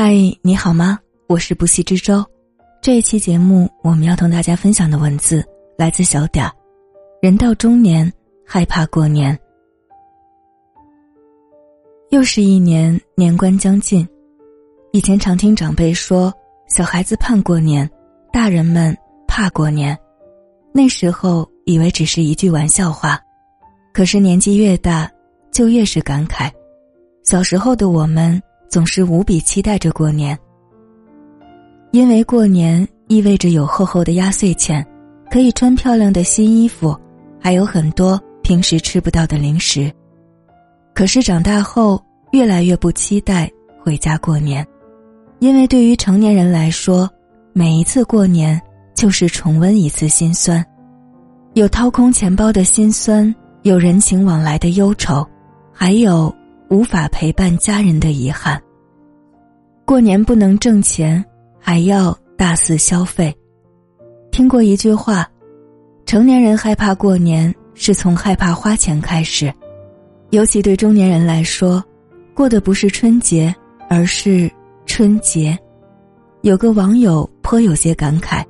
嗨，你好吗？我是不息之舟。这一期节目，我们要同大家分享的文字来自小点儿。人到中年，害怕过年。又是一年，年关将近。以前常听长辈说，小孩子盼过年，大人们怕过年。那时候以为只是一句玩笑话，可是年纪越大，就越是感慨。小时候的我们。总是无比期待着过年，因为过年意味着有厚厚的压岁钱，可以穿漂亮的新衣服，还有很多平时吃不到的零食。可是长大后，越来越不期待回家过年，因为对于成年人来说，每一次过年就是重温一次心酸，有掏空钱包的心酸，有人情往来的忧愁，还有。无法陪伴家人的遗憾。过年不能挣钱，还要大肆消费。听过一句话：成年人害怕过年，是从害怕花钱开始。尤其对中年人来说，过的不是春节，而是春节。有个网友颇有些感慨：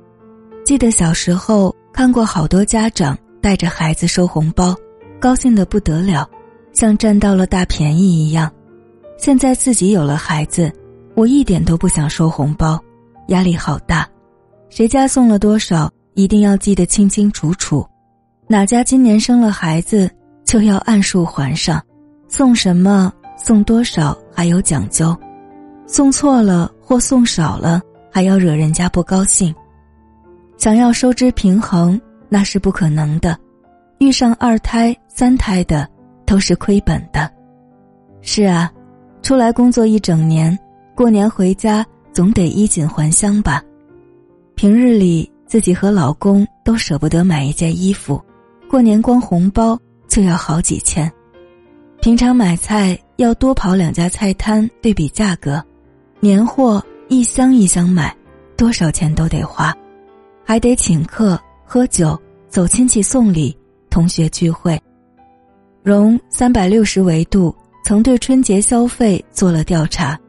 记得小时候看过好多家长带着孩子收红包，高兴的不得了。像占到了大便宜一样，现在自己有了孩子，我一点都不想收红包，压力好大。谁家送了多少，一定要记得清清楚楚。哪家今年生了孩子，就要按数还上。送什么，送多少，还有讲究。送错了或送少了，还要惹人家不高兴。想要收支平衡，那是不可能的。遇上二胎、三胎的。都是亏本的，是啊，出来工作一整年，过年回家总得衣锦还乡吧。平日里自己和老公都舍不得买一件衣服，过年光红包就要好几千。平常买菜要多跑两家菜摊对比价格，年货一箱一箱买，多少钱都得花，还得请客喝酒、走亲戚送礼、同学聚会。融三百六十维度曾对春节消费做了调查，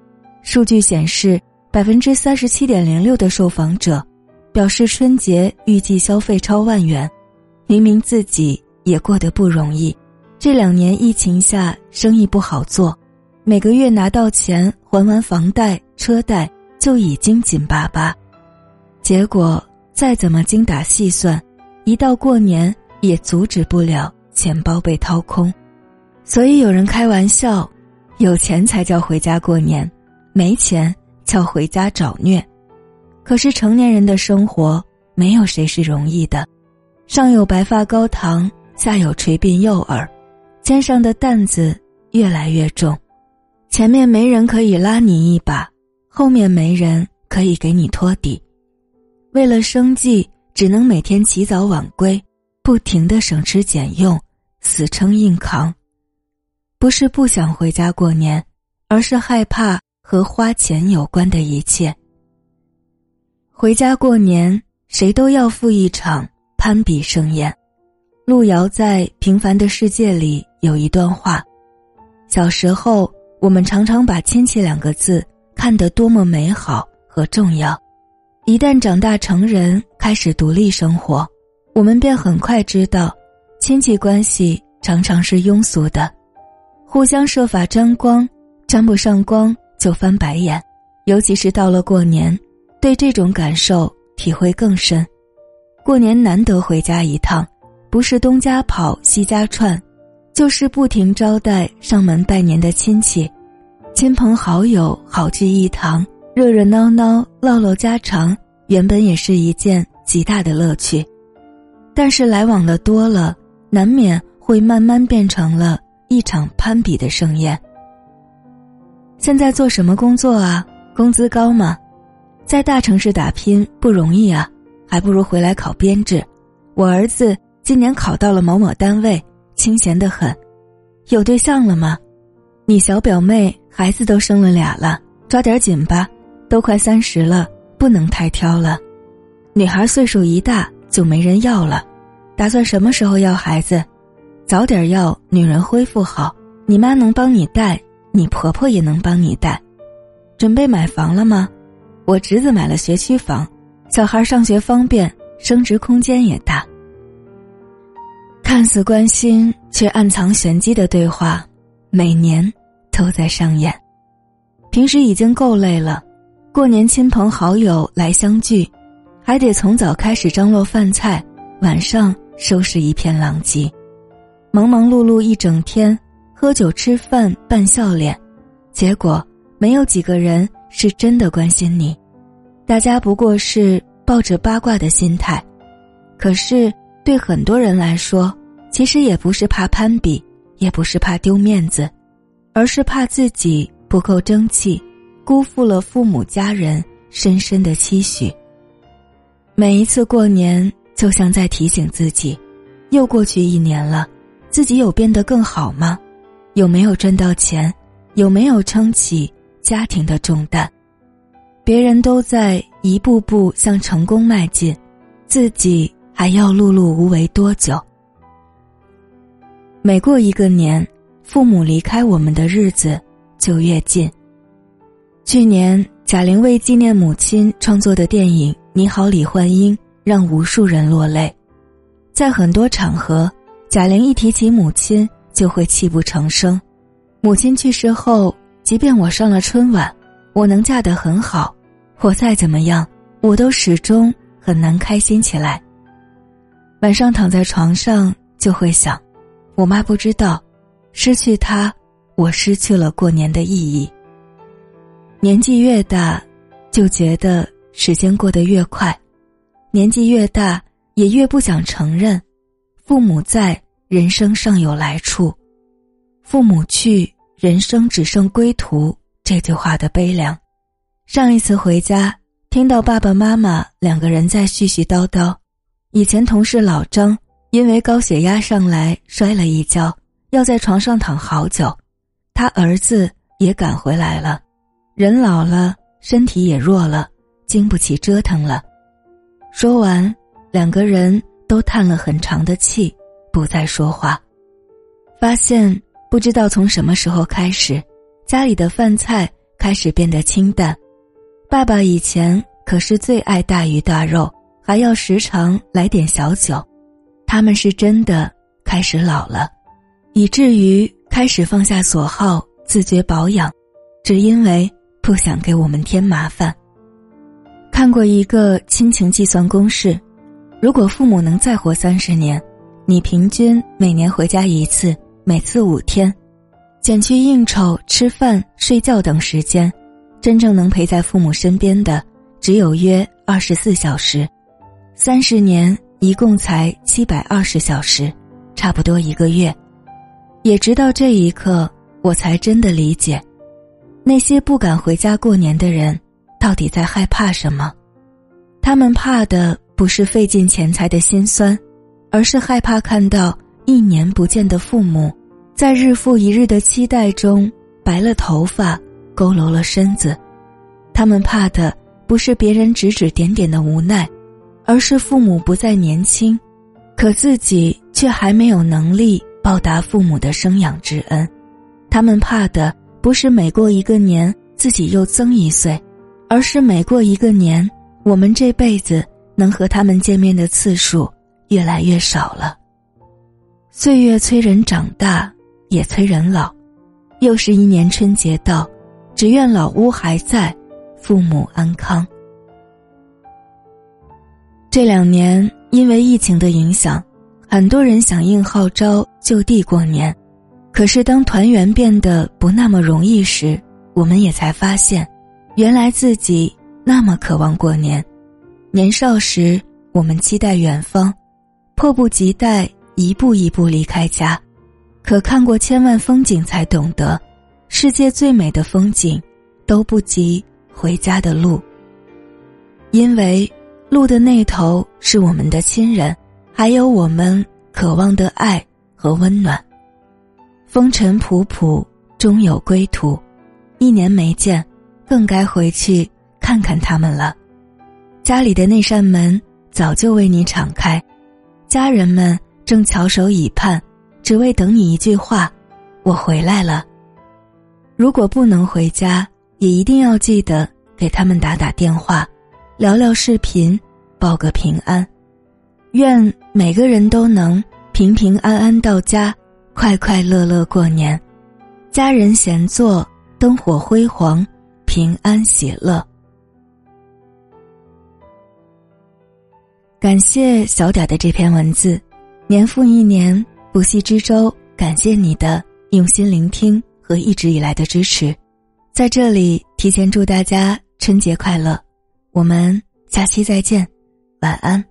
数据显示，百分之三十七点零六的受访者表示春节预计消费超万元。明明自己也过得不容易，这两年疫情下生意不好做，每个月拿到钱还完房贷车贷就已经紧巴巴，结果再怎么精打细算，一到过年也阻止不了。钱包被掏空，所以有人开玩笑：有钱才叫回家过年，没钱叫回家找虐。可是成年人的生活没有谁是容易的，上有白发高堂，下有垂鬓幼儿，肩上的担子越来越重，前面没人可以拉你一把，后面没人可以给你托底，为了生计，只能每天起早晚归，不停的省吃俭用。死撑硬扛，不是不想回家过年，而是害怕和花钱有关的一切。回家过年，谁都要赴一场攀比盛宴。路遥在《平凡的世界》里有一段话：小时候，我们常常把亲戚两个字看得多么美好和重要，一旦长大成人，开始独立生活，我们便很快知道。亲戚关系常常是庸俗的，互相设法沾光，沾不上光就翻白眼。尤其是到了过年，对这种感受体会更深。过年难得回家一趟，不是东家跑西家串，就是不停招待上门拜年的亲戚，亲朋好友好聚一堂，热热闹闹唠唠家常，原本也是一件极大的乐趣。但是来往的多了。难免会慢慢变成了一场攀比的盛宴。现在做什么工作啊？工资高吗？在大城市打拼不容易啊，还不如回来考编制。我儿子今年考到了某某单位，清闲的很。有对象了吗？你小表妹孩子都生了俩了，抓点紧吧，都快三十了，不能太挑了。女孩岁数一大就没人要了。打算什么时候要孩子？早点要，女人恢复好，你妈能帮你带，你婆婆也能帮你带。准备买房了吗？我侄子买了学区房，小孩上学方便，升值空间也大。看似关心却暗藏玄机的对话，每年都在上演。平时已经够累了，过年亲朋好友来相聚，还得从早开始张罗饭菜，晚上收拾一片狼藉。忙忙碌碌一整天，喝酒吃饭扮笑脸，结果没有几个人是真的关心你，大家不过是抱着八卦的心态。可是对很多人来说，其实也不是怕攀比，也不是怕丢面子，而是怕自己不够争气，辜负了父母家人深深的期许。每一次过年，就像在提醒自己，又过去一年了。自己有变得更好吗？有没有赚到钱？有没有撑起家庭的重担？别人都在一步步向成功迈进，自己还要碌碌无为多久？每过一个年，父母离开我们的日子就越近。去年，贾玲为纪念母亲创作的电影《你好，李焕英》让无数人落泪，在很多场合。贾玲一提起母亲，就会泣不成声。母亲去世后，即便我上了春晚，我能嫁得很好，我再怎么样，我都始终很难开心起来。晚上躺在床上，就会想，我妈不知道，失去她，我失去了过年的意义。年纪越大，就觉得时间过得越快，年纪越大，也越不想承认。父母在，人生尚有来处；父母去，人生只剩归途。这句话的悲凉。上一次回家，听到爸爸妈妈两个人在絮絮叨叨。以前同事老张因为高血压上来摔了一跤，要在床上躺好久。他儿子也赶回来了，人老了，身体也弱了，经不起折腾了。说完，两个人。都叹了很长的气，不再说话。发现不知道从什么时候开始，家里的饭菜开始变得清淡。爸爸以前可是最爱大鱼大肉，还要时常来点小酒。他们是真的开始老了，以至于开始放下所好，自觉保养，只因为不想给我们添麻烦。看过一个亲情计算公式。如果父母能再活三十年，你平均每年回家一次，每次五天，减去应酬、吃饭、睡觉等时间，真正能陪在父母身边的只有约二十四小时。三十年一共才七百二十小时，差不多一个月。也直到这一刻，我才真的理解，那些不敢回家过年的人，到底在害怕什么？他们怕的。不是费尽钱财的辛酸，而是害怕看到一年不见的父母，在日复一日的期待中白了头发、佝偻了身子。他们怕的不是别人指指点点的无奈，而是父母不再年轻，可自己却还没有能力报答父母的生养之恩。他们怕的不是每过一个年自己又增一岁，而是每过一个年，我们这辈子。能和他们见面的次数越来越少了。岁月催人长大，也催人老。又是一年春节到，只愿老屋还在，父母安康。这两年因为疫情的影响，很多人响应号召就地过年。可是当团圆变得不那么容易时，我们也才发现，原来自己那么渴望过年。年少时，我们期待远方，迫不及待一步一步离开家。可看过千万风景，才懂得，世界最美的风景，都不及回家的路。因为路的那头是我们的亲人，还有我们渴望的爱和温暖。风尘仆仆，终有归途。一年没见，更该回去看看他们了。家里的那扇门早就为你敞开，家人们正翘首以盼，只为等你一句话：“我回来了。”如果不能回家，也一定要记得给他们打打电话，聊聊视频，报个平安。愿每个人都能平平安安到家，快快乐乐过年，家人闲坐，灯火辉煌，平安喜乐。感谢小点的这篇文字，年复一年，不息之舟。感谢你的用心聆听和一直以来的支持，在这里提前祝大家春节快乐，我们下期再见，晚安。